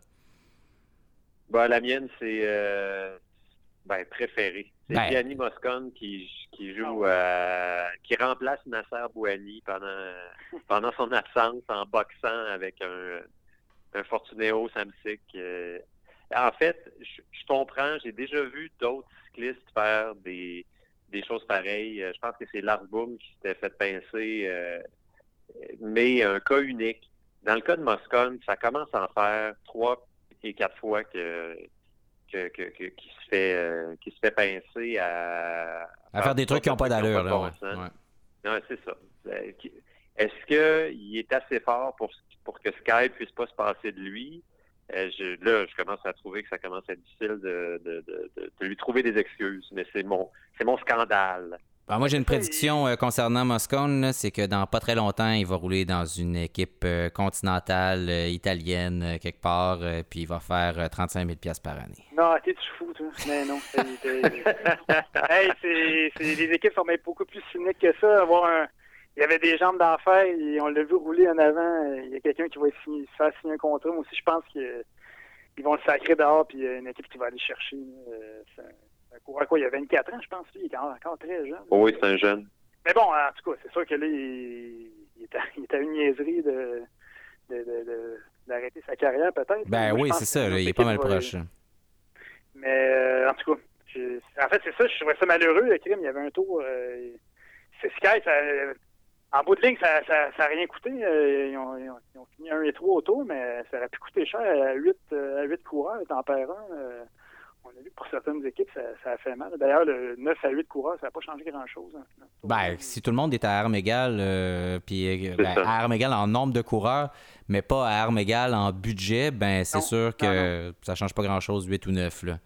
Ben, la mienne, c'est euh, ben, préférée. C'est ben. Gianni Moscone qui, joue, ah euh, qui remplace Nasser Bouani pendant, pendant son absence en boxant avec un, un Fortunéo Samsic. en fait, je, comprends, j'ai déjà vu d'autres cyclistes faire des, des choses pareilles. Je pense que c'est Lars Boom qui s'était fait pincer, mais un cas unique. Dans le cas de Moscone, ça commence à en faire trois et quatre fois que, que, que, qui se fait euh, qui se fait pincer à, à faire des trucs qui n'ont pas d'allure. Là, Non, c'est ça. Euh, est-ce qu'il est assez fort pour, pour que Sky puisse pas se passer de lui? Euh, je, là, je commence à trouver que ça commence à être difficile de, de, de, de lui trouver des excuses, mais c'est mon c'est mon scandale. Ben, moi, j'ai une prédiction euh, concernant Moscone, c'est que dans pas très longtemps, il va rouler dans une équipe euh, continentale euh, italienne quelque part, puis il va faire 35 000 par année. Non, t'es-tu fou, toi? Mais non. hey, c'est, les équipes sont même beaucoup plus cyniques que ça. Avoir un... Il y avait des jambes d'enfer, et on l'a vu rouler en avant. Il y a quelqu'un qui va signer, faire signer un contrat. Moi aussi, je pense qu'ils vont le sacrer dehors, puis il y a une équipe qui va aller chercher. Ça quoi, il y a 24 ans, je pense. Il est encore très jeune. oui, c'est un jeune. Mais bon, en tout cas, c'est sûr que là, il, est, à, une niaiserie de, d'arrêter sa carrière, peut-être. Ben oui, c'est ça. il est pas mal proche. Mais euh, en tout cas, en fait, c'est ça. Je trouvais ça malheureux, le crime. Il y avait un tour. Euh, c'est Sky, ça, en bout de ligne, ça n'a ça, rien coûté. Euh, ils, ont, ils, ont, fini 1 et 3 au tour, mais ça aurait pu coûter cher à 8, à 8 coureurs, tempère 1 on a vu que pour certaines équipes, ça, a fait mal. D'ailleurs, le 9 à 8 coureurs, ça n'a pas changé grand-chose. Hein. Ben, si tout le monde est à armes égales, euh, puis euh, ben, à armes égales en nombre de coureurs, mais pas à armes égales en budget, ben c'est sûr que ça ne change pas grand-chose, 8 ou 9. Là.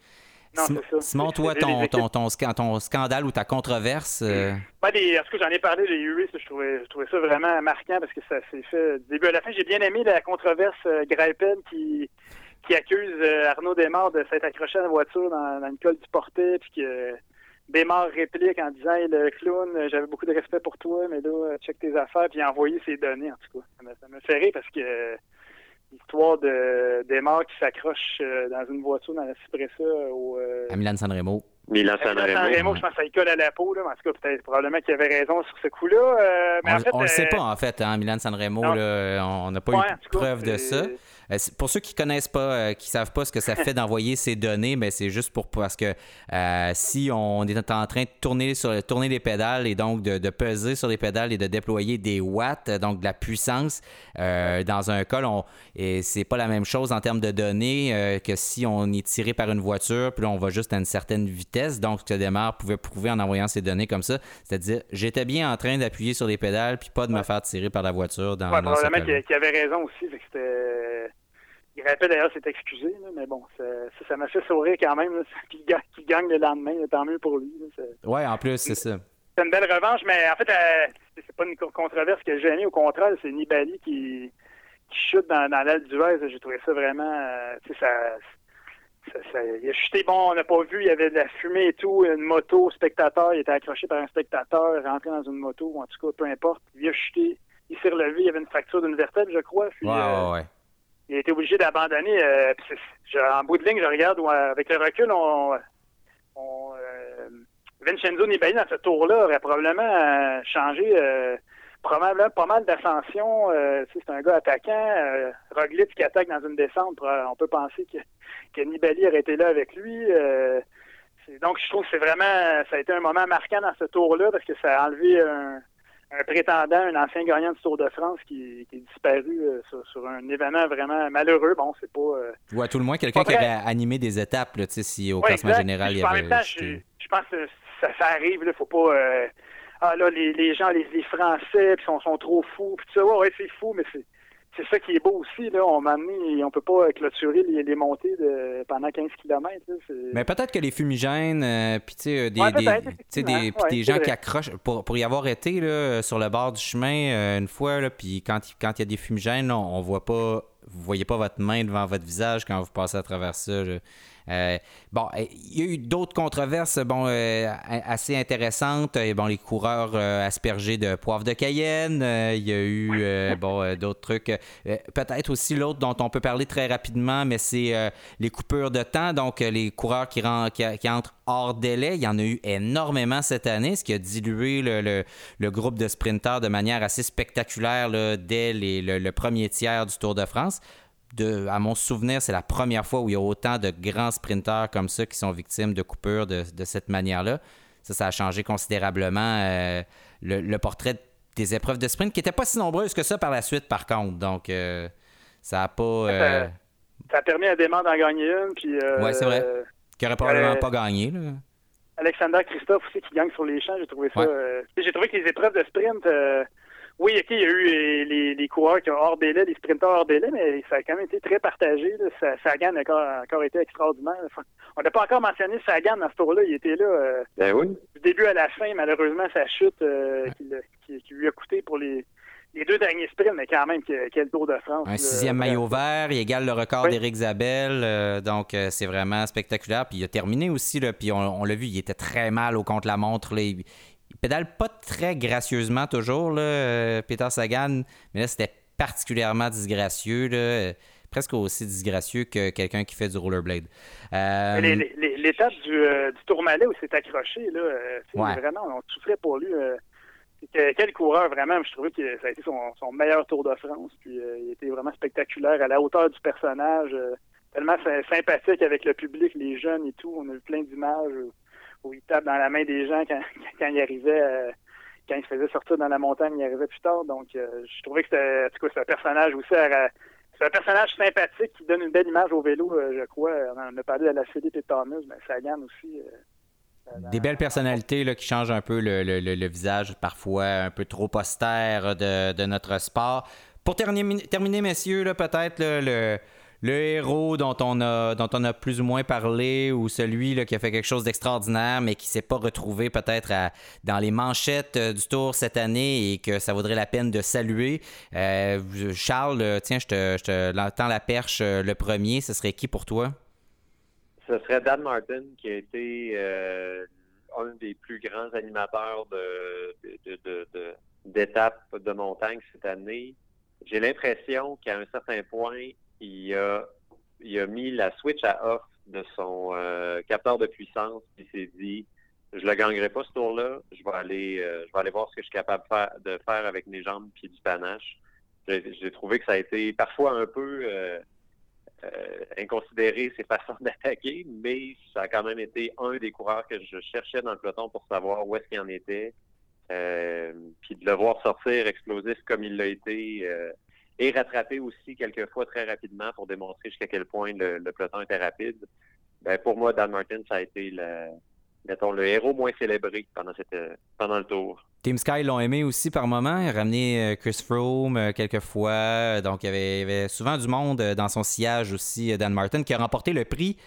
Non, c'est ça. Simon, toi, ton, ton, ton, scandale ou ta controverse? Euh... Ben, en tout cas, j'en ai parlé, les URIS, je trouvais, je trouvais ça vraiment marquant parce que ça s'est fait du début à la fin. J'ai bien aimé la controverse euh, qui, qui accuse euh, Arnaud Desmar de s'être accroché à la voiture dans, une colle du portet, puis que Desmar réplique en disant le clown, j'avais beaucoup de respect pour toi, mais là, check tes affaires, puis a envoyé ses données, en tout cas. Ça me, fait rire parce que l'histoire de Desmar qui s'accroche euh, dans une voiture dans la Cipressa au... Euh, à Milan Sanremo. Milan Sanremo. je pense que ça y colle à la peau, là, en tout cas, peut-être probablement qu'il avait raison sur ce coup-là. mais on, ne le sait pas, en fait, hein, Milan Sanremo, là, on n'a pas eu de preuve de ça. Euh, pour ceux qui connaissent pas, euh, qui savent pas ce que ça fait d'envoyer ces données, mais c'est juste pour parce que euh, si on est en train de tourner sur tourner les pédales et donc de, peser sur les pédales et de déployer des watts, donc de la puissance dans un col, on, et c'est pas la même chose en termes de données que si on est tiré par une voiture, puis là on va juste à une certaine vitesse. Donc ce que Demar pouvait prouver en envoyant ces données comme ça, c'est-à-dire j'étais bien en train d'appuyer sur les pédales puis pas de me faire tirer par la voiture dans. Ouais, probablement qu'il avait raison aussi, que c'était il rappelle d'ailleurs s'est excusé, mais bon, ça m'a fait sourire quand même. Qu'il gagne, le lendemain, tant mieux pour lui. Oui, en plus, c'est ça. C'est une belle revanche, mais en fait, euh, c'est pas une controverse que j'ai gêné. Au contraire, c'est Nibali qui, qui chute dans, dans l'aile du Vez. J'ai trouvé ça vraiment. Euh, ça, ça, il a chuté, bon, on n'a pas vu, il y avait de la fumée et tout, une moto, spectateur, il était accroché par un spectateur, rentré dans une moto, ou en tout cas, peu importe. Il a chuté, il s'est relevé, il y avait une fracture d'une vertèbre, je crois. Puis, ouais, ouais, ouais il a été obligé d'abandonner. Euh, en bout de ligne, je regarde avec le recul, on euh, Vincenzo Nibali dans ce tour-là aurait probablement euh, changé probablement pas mal d'ascension. c'est un gars attaquant. Roglic qui attaque dans une descente, on peut penser que, que Nibali aurait été là avec lui. donc je trouve que c'est vraiment ça a été un moment marquant dans ce tour-là parce que ça a enlevé un, un prétendant, un ancien gagnant du Tour de France qui, est disparu euh, sur, un événement vraiment malheureux. Bon, c'est pas. Euh, Ou à tout le moins quelqu'un qui aurait animé des étapes, là, si au classement général il y avait. En même temps, je, pense que ça, ça arrive, il faut pas. Euh, ah là, les, les gens, les, les Français, puis sont, sont trop fous, puis tu sais, ouais, c'est fou, mais c'est c'est ça qui est beau aussi. Là. On m'a amené, on peut pas clôturer les, les montées de, pendant 15 km. Mais peut-être que les fumigènes, euh, puis des, des, des, des gens qui accrochent, pour, pour y avoir été là, sur le bord du chemin euh, une fois, puis quand, quand il y a des fumigènes, on, on voit pas, vous voyez pas votre main devant votre visage quand vous passez à travers ça. Euh, bon, euh, il y a eu d'autres controverses bon, euh, assez intéressantes. Bon, les coureurs aspergés de poivre de Cayenne. il y a eu bon, d'autres trucs. Peut-être aussi l'autre dont on peut parler très rapidement, mais c'est les coupures de temps. Donc, les coureurs qui, qui, entrent hors délai. Il y en a eu énormément cette année, ce qui a dilué le, groupe de sprinteurs de manière assez spectaculaire dès le, premier tiers du Tour de France à mon souvenir, c'est la première fois où il y a autant de grands sprinteurs comme ça qui sont victimes de coupures de, cette manière-là. Ça, ça a changé considérablement euh, le, portrait des épreuves de sprint, qui n'étaient pas si nombreuses que ça par la suite, par contre. Donc, euh, ça a pas. Euh, ça, a permis à Desmond d'en gagner une. Puis, oui, c'est vrai. Qui n'aurait probablement pas gagné. Alexander Christophe aussi qui gagne sur les champs, j'ai trouvé ça. j'ai trouvé que les épreuves de sprint Oui, OK, il y a eu les, les, coureurs qui ont hors délai, les sprinteurs hors délai, mais ça a quand même été très partagé. Sagan a encore, encore, été extraordinaire. on n'a pas encore mentionné Sagan dans ce tour-là. Il était là euh, ben oui. du début à la fin. Malheureusement, sa chute euh, qui, lui a coûté pour les, les deux derniers sprints, mais quand même, quel Tour de France. Un sixième maillot vert, il égale le record d'Éric Zabel. Euh, donc, c'est vraiment spectaculaire. Puis il a terminé aussi, là, puis on, l'a vu, il était très mal au contre-la-montre il pédale pas très gracieusement toujours, là, euh, Peter Sagan, mais là, c'était particulièrement disgracieux, là, presque aussi disgracieux que quelqu'un qui fait du rollerblade. Euh... L'étape du, euh, du Tourmalet où c'est accroché, là, euh, vraiment, on souffrait pour lui. quel coureur, vraiment, je trouvais que ça a été son, meilleur Tour de France. Puis il était vraiment spectaculaire, à la hauteur du personnage, tellement sympathique avec le public, les jeunes et tout. On a eu plein d'images où il tape dans la main des gens quand, quand il arrivait, euh, quand il se faisait sortir dans la montagne, il arrivait plus tard. Donc, euh, je trouvais que c'était un personnage aussi. c'est un personnage sympathique qui donne une belle image au vélo, euh, je crois. On a parlé de la Philippe et Thomas, mais Sagan aussi. Des belles personnalités là, qui changent un peu le, visage, parfois un peu trop austère de, de notre sport. Pour terminer, terminer messieurs, peut-être le, le héros dont on a dont on a plus ou moins parlé ou celui là, qui a fait quelque chose d'extraordinaire mais qui s'est pas retrouvé peut-être dans les manchettes euh, du tour cette année et que ça vaudrait la peine de saluer. Euh, Charles, euh, tiens, je te, je te la perche le premier. Ce serait qui pour toi? Ce serait Dan Martin qui a été un des plus grands animateurs d'étapes de, de montagne cette année. J'ai l'impression qu'à un certain point, il a, mis la switch à off de son euh, capteur de puissance, il s'est dit je le gagnerai pas ce tour-là, je vais aller euh, je vais aller voir ce que je suis capable de faire, avec mes jambes et du panache. J'ai trouvé que ça a été parfois un peu euh, inconsidéré ses façons d'attaquer, mais ça a quand même été un des coureurs que je cherchais dans le peloton pour savoir où est-ce qu'il en était. puis de le voir sortir explosif comme il l'a été et rattraper aussi quelquefois très rapidement pour démontrer jusqu'à quel point le, peloton était rapide. Ben, pour moi, Dan Martin, ça a été le, mettons, le héros moins célébré pendant, cette, pendant le tour. Team Sky l'ont aimé aussi par moment. Il a ramené euh, Chris Froome euh, quelques fois. Donc, il y, avait, il y avait souvent du monde euh, dans son sillage aussi, Dan Martin, qui a remporté le prix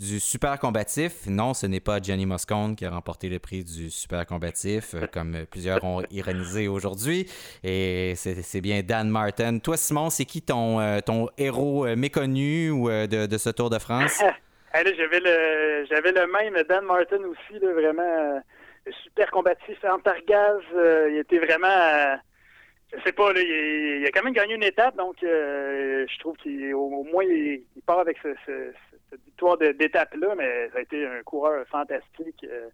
du super combatif. Non, ce n'est pas Johnny Moscone qui a remporté le prix du super combatif, euh, comme plusieurs ont ironisé aujourd'hui. Et c'est bien Dan Martin. Toi, Simon, c'est qui ton, euh, ton héros euh, méconnu ou de, ce Tour de France? j'avais le j'avais le même Dan Martin aussi, vraiment super combatif. Antargaz, il était vraiment je sais pas, il, a quand même gagné une étape, donc je trouve qu'au moins il, part avec ce, cette victoire d'étape-là, mais ça a été un coureur fantastique. Euh,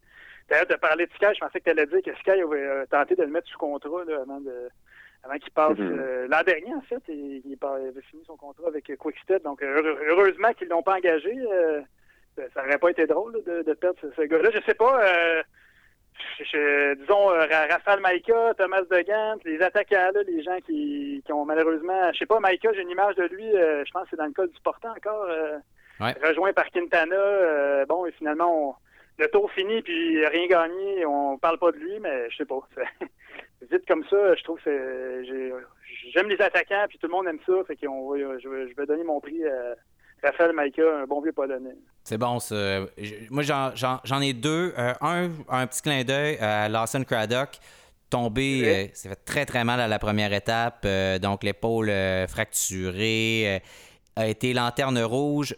d'ailleurs, de parler de Sky, je pensais que tu allais dire que Sky avait euh, tenté de le mettre sous contrat avant de avant qu'il passe mm-hmm. euh, l'an dernier, en fait, il, il, avait fini son contrat avec Quickstep. Donc, heureusement qu'ils l'ont pas engagé. ça n'aurait pas été drôle de, perdre ce, gars-là. Je sais pas. disons, Raphaël Maïka, Thomas Degant, les attaquants, là, les gens qui, qui ont malheureusement... Je sais pas, Maïka, j'ai une image de lui, je pense que c'est dans le col du portant encore rejoint par Quintana. Euh, bon, et finalement, le tour fini, puis rien gagné. On parle pas de lui, mais je sais pas. Vite comme ça, je trouve que j'aime les attaquants, puis tout le monde aime ça. Fait qu'on je, vais donner mon prix à Raphaël Maïka, un bon vieux polonais. C'est bon, ça. Moi, j'en ai deux. Euh, un, un petit clin d'œil à Lawson Craddock tombé, ça euh, fait très très mal à la première étape, donc l'épaule fracturée, a été lanterne rouge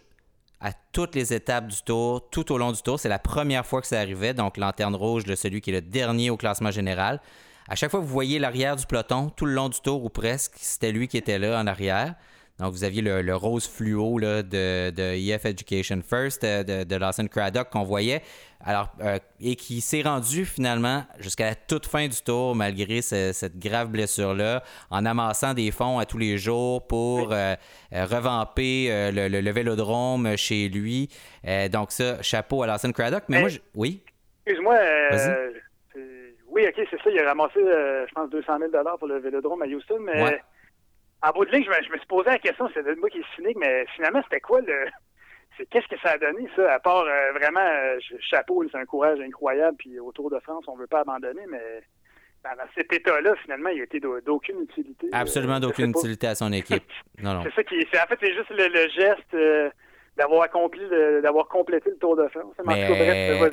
à toutes les étapes du tour, tout au long du tour. C'est la première fois que ça arrivait, donc lanterne rouge de celui qui est le dernier au classement général. À chaque fois vous voyez l'arrière du peloton, tout le long du tour ou presque, c'était lui qui était là en arrière. Donc, vous aviez le, rose fluo là, de, de, EF Education First, euh, de, de Lawson Craddock qu'on voyait, alors, euh, et qui s'est rendu finalement jusqu'à la toute fin du tour, malgré cette grave blessure-là, en amassant des fonds à tous les jours pour euh, revamper le, vélodrome chez lui. donc, ça, chapeau à Lawson Craddock. Mais moi, oui? Excuse-moi. oui, OK, c'est ça. Il a ramassé, je pense, 200 000 pour le vélodrome à Houston, mais en bout de ligne, je me, suis posé la question, c'est de moi qui est cynique, mais finalement, c'était quoi le. Qu'est-ce que ça a donné, ça, à part euh, vraiment, euh, chapeau, c'est un courage incroyable, puis au Tour de France, on ne veut pas abandonner, mais dans cet état-là, finalement, il a été d'aucune utilité. Absolument d'aucune utilité à son équipe. Non, non. c'est ça qui En fait, c'est juste le, geste d'avoir accompli, d'avoir complété le Tour de France.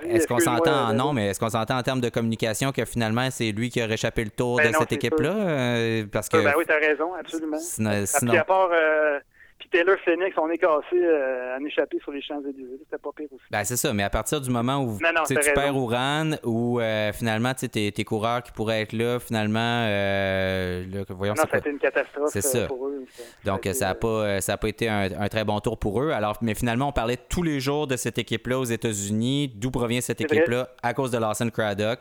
Est-ce qu'on s'entend non, mais est-ce qu'on s'entend en termes de communication que finalement c'est lui qui a réchappé le tour ben de cette équipe-là? Euh, parce que. Ben oui, t'as raison, absolument. Sinon, à part euh, puis Taylor Phoenix, on est cassé euh, en échappé sur les Champs-Élysées. C'était pas pire aussi. Ben, c'est ça, mais à partir du moment où tu perds Ouran ou euh, finalement tes, tes coureurs qui pourraient être là, finalement. Euh, voyons, non, ça a été une catastrophe euh, pour eux. Donc, ça n'a pas, ça a pas été un, très bon tour pour eux. Alors, mais finalement, on parlait tous les jours de cette équipe-là aux États-Unis. D'où provient cette équipe-là? À cause de Lawson Craddock.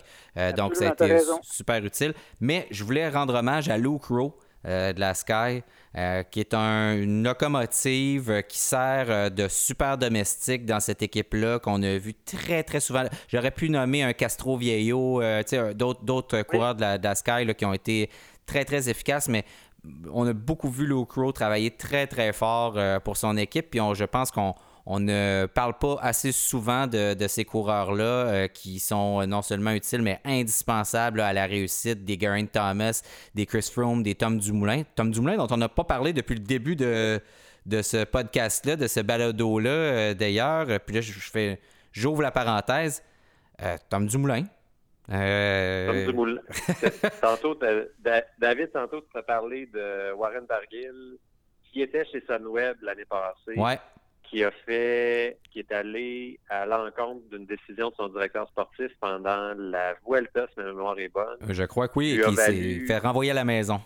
donc, ça a été super utile. Mais je voulais rendre hommage à Luke Rowe. De la Sky, euh, qui est une locomotive qui sert euh, de super domestique dans cette équipe-là, qu'on a vu très, très souvent. J'aurais pu nommer un Castro Viejo, euh, d'autres coureurs de la, Sky qui ont été très, très efficaces, mais on a beaucoup vu Luke Crow travailler très, très fort pour son équipe, puis je pense qu'on on ne parle pas assez souvent de, ces coureurs-là euh, qui sont non seulement utiles, mais indispensables à la réussite des Geraint Thomas, des Chris Froome, des Tom Dumoulin. Tom Dumoulin, dont on n'a pas parlé depuis le début de, de ce podcast-là, de ce balado-là, euh, d'ailleurs. Puis là, je, fais, j'ouvre la parenthèse. Euh, Tom Dumoulin. Tom Dumoulin. tantôt, David, tantôt, tu as parlé de Warren Barguil, qui était chez Sunweb l'année passée. Ouais qui a fait, qui est allé à l'encontre d'une décision de son directeur sportif pendant la Vuelta, si ma mémoire est bonne. Je crois que oui, et qui s'est fait renvoyer à la maison.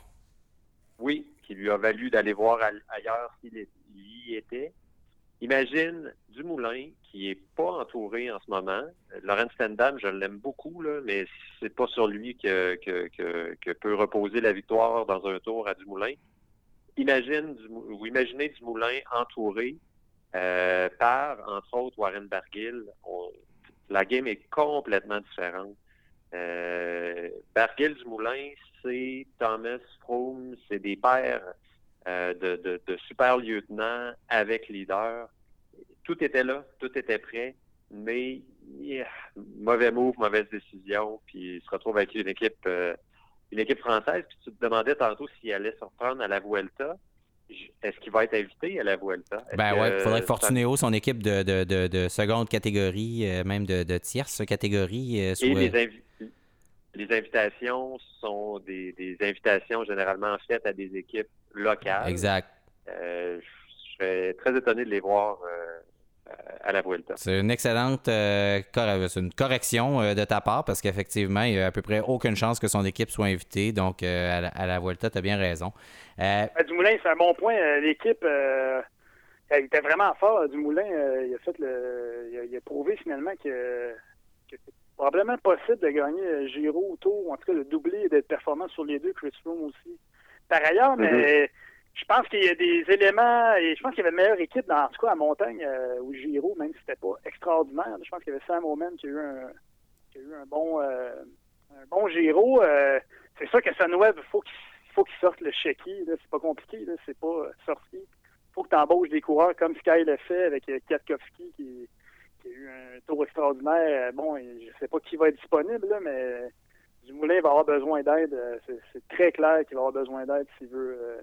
Oui, qui lui a valu d'aller voir ailleurs s'il y était. Imagine Dumoulin, qui est pas entouré en ce moment. Laurent Stendham, je l'aime beaucoup, là, mais c'est pas sur lui que, que, peut reposer la victoire dans un tour à Dumoulin. Imagine, ou imaginez Dumoulin entouré euh, par, entre autres, Warren Barguil. la game est complètement différente. Euh, Barguil du Moulin, c'est Thomas Froome, c'est des pères euh, de, super lieutenants avec leader. Tout était là, tout était prêt, mais mauvais move, mauvaise décision, puis il se retrouve avec une équipe, euh, une équipe française. Puis tu te demandais tantôt s'il allait se reprendre à la Vuelta est-ce qu'il va être invité à la Vuelta? Ben ouais, il faudrait que Fortunéo, son équipe de, seconde catégorie, euh, même de, tierce catégorie, euh, soit... Et les, invitations sont des, invitations généralement faites à des équipes locales. Exact. Euh, je serais très étonné de les voir à la Vuelta. C'est une excellente une correction de ta part parce qu'effectivement, il n'y a à peu près aucune chance que son équipe soit invitée. Donc, à, la, à la Vuelta, tu as bien raison. Euh, euh... Dumoulin, c'est un bon point. Euh, l'équipe, euh, il était vraiment fort. Dumoulin, il a fait le, il a, prouvé finalement que, c'est probablement possible de gagner Giro, Tour, ou en tout cas le doubler et d'être performant sur les deux. Chris Froome aussi. Par ailleurs, mais mm-hmm. Je pense qu'il y a des éléments, et je pense qu'il y avait une meilleure équipe dans en tout cas à Montagne ou Giro, même si c'était pas extraordinaire. Je pense qu'il y avait Sam Omen qui a eu un, qui a eu un bon, un bon Giro. c'est sûr que Sunweb, il faut qu'il faut qu'ils sortent le chéquier. C'est pas compliqué, c'est pas euh, sorti. Il faut que tu embauches des coureurs comme Sky l'a fait avec euh, Katkowski qui, a eu un tour extraordinaire. Bon, je sais pas qui va être disponible, mais Dumoulin va avoir besoin d'aide. C'est très clair qu'il va avoir besoin d'aide s'il veut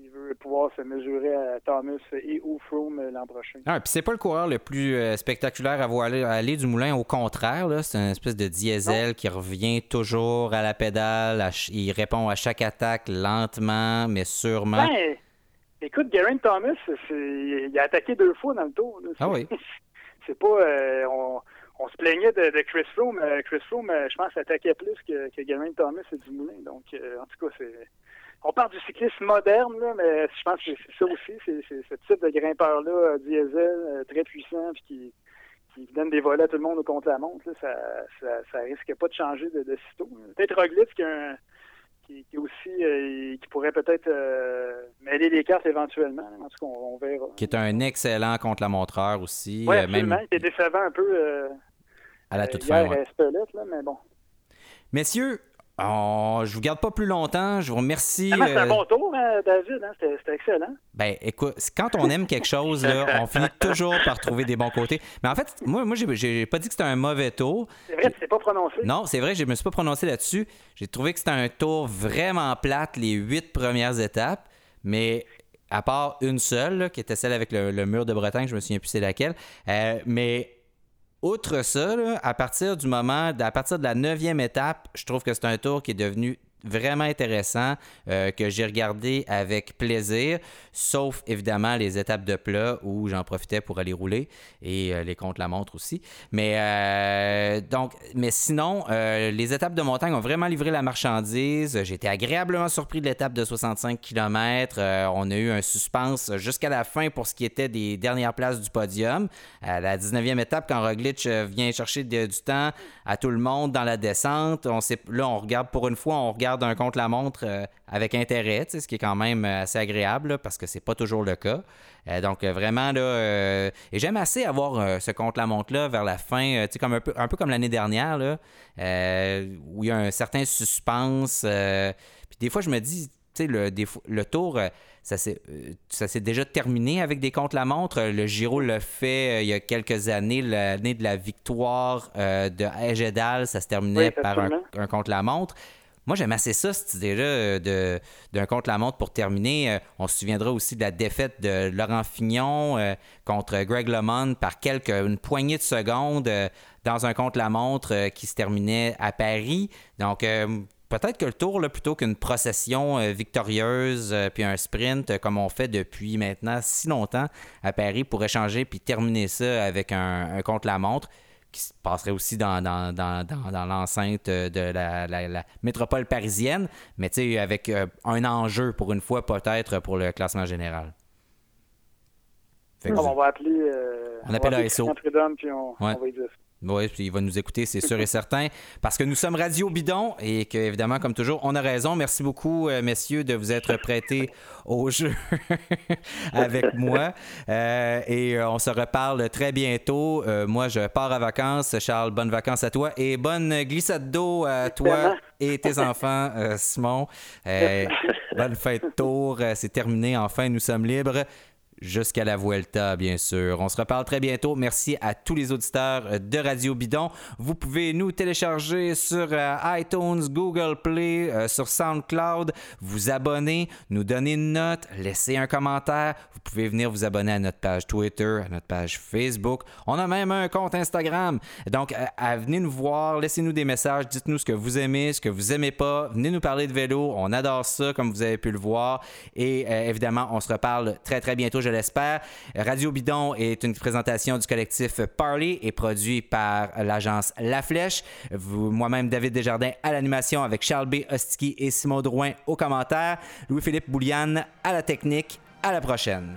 euh, il veut pouvoir se mesurer à Thomas et ou Froome euh, l'an prochain. Ah, puis c'est pas le coureur le plus euh, spectaculaire à voir aller, du moulin. Au contraire, c'est une espèce de diesel qui revient toujours à la pédale. il répond à chaque attaque lentement, mais sûrement. Ben, écoute, Geraint Thomas, il a attaqué deux fois dans le tour. Ah oui. c'est pas. Euh, on, se plaignait de, Chris Froome. Chris Froome, je pense, attaquait plus que, que Geraint Thomas et Dumoulin. Donc, en tout cas, c'est on parle du cyclisme moderne, là, mais je pense que c'est ça aussi, c'est ce type de grimpeur-là, euh, diesel, euh, très puissant, puis qui, qui, donne des volets à tout le monde au contre la montre, ça, ça, ça, risque pas de changer de, de sitôt. Peut-être Roglic qui, a qui, qui aussi euh, qui pourrait peut-être mêler les cartes éventuellement. En tout cas, on, verra. Qui est un excellent contre-la-montreur aussi. Oui, absolument. Même... Il était décevant un peu à la toute fin. Ouais. là, mais bon. Messieurs, Oh, je vous garde pas plus longtemps. Je vous remercie. C'est un bon tour, hein, David. Hein? C'était excellent. Ben, écoute, quand on aime quelque chose, là, on finit toujours par trouver des bons côtés. Mais en fait, moi, moi j'ai pas dit que c'était un mauvais tour. C'est vrai, tu t'es pas prononcé. Non, c'est vrai, je me suis pas prononcé là-dessus. J'ai trouvé que c'était un tour vraiment plate, les huit premières étapes. Mais à part une seule, qui était celle avec le, mur de Bretagne, je me souviens plus c'est laquelle. Euh, mais outre ça, à partir du moment, à partir de la neuvième étape, je trouve que c'est un tour qui est devenu vraiment intéressant euh, que j'ai regardé avec plaisir, sauf évidemment les étapes de plat où j'en profitais pour aller rouler et euh, les contre-la-montre aussi. Mais euh, donc, mais sinon, les étapes de montagne ont vraiment livré la marchandise. Été agréablement surpris de l'étape de 65 km. on a eu un suspense jusqu'à la fin pour ce qui était des dernières places du podium. À la 19e étape, quand Roglic vient chercher du temps à tout le monde dans la descente, on sait, là, on regarde pour une fois, on regarde d'un compte la montre euh, avec intérêt, ce qui est quand même euh, assez agréable parce que c'est pas toujours le cas. Euh, donc vraiment là, et j'aime assez avoir ce compte la montre là vers la fin, comme un peu, un peu comme l'année dernière là, où il y a un certain suspense. puis des fois je me dis, tu sais le, le tour ça s'est déjà terminé avec des comptes la montre. Le Giro le fait il y a quelques années, l'année de la victoire de Ejedal, ça se terminait par un, un compte la montre. Moi, j'aime assez ça, cette idée-là euh, d'un contre-la-montre pour terminer. Euh, on se souviendra aussi de la défaite de Laurent Fignon euh, contre Greg LeMond par quelques, une poignée de secondes dans un contre-la-montre qui se terminait à Paris. Donc, peut-être que le tour, là, plutôt qu'une procession victorieuse puis un sprint comme on fait depuis maintenant si longtemps à Paris, pourrait changer puis terminer ça avec un, un contre-la-montre qui se passerait aussi dans, dans, l'enceinte de la, métropole parisienne, mais avec euh, un enjeu pour une fois peut-être pour le classement général. on va appeler, euh, on, appelle ASO. puis on, on va dire oui, puis il va nous écouter, c'est sûr et certain, parce que nous sommes Radio Bidon et que, évidemment, comme toujours, on a raison. Merci beaucoup, euh, messieurs, de vous être prêtés au jeu avec moi. Euh, et euh, on se reparle très bientôt. moi, je pars à vacances. Charles, bonnes vacances à toi et bonne glissade d'eau à toi et tes enfants, Simon. bonne fête tour. c'est terminé. Enfin, nous sommes libres jusqu'à la Vuelta, bien sûr. On se reparle très bientôt. Merci à tous les auditeurs de Radio Bidon. Vous pouvez nous télécharger sur euh, iTunes, Google Play, euh, sur SoundCloud, vous abonner, nous donner une note, laisser un commentaire. Vous pouvez venir vous abonner à notre page Twitter, à notre page Facebook. On a même un compte Instagram. Donc, euh, venez nous voir, laissez-nous des messages, dites-nous ce que vous aimez, ce que vous aimez pas. Venez nous parler de vélo. On adore ça, comme vous avez pu le voir. Et évidemment, on se reparle très, très bientôt l'espère. Radio Bidon est une présentation du collectif Parley et produit par l'agence La Flèche. Moi-même, David Desjardins à l'animation avec Charles B. Ostiki et Simon Drouin aux commentaires. Louis-Philippe Bouliane à la technique. À la prochaine.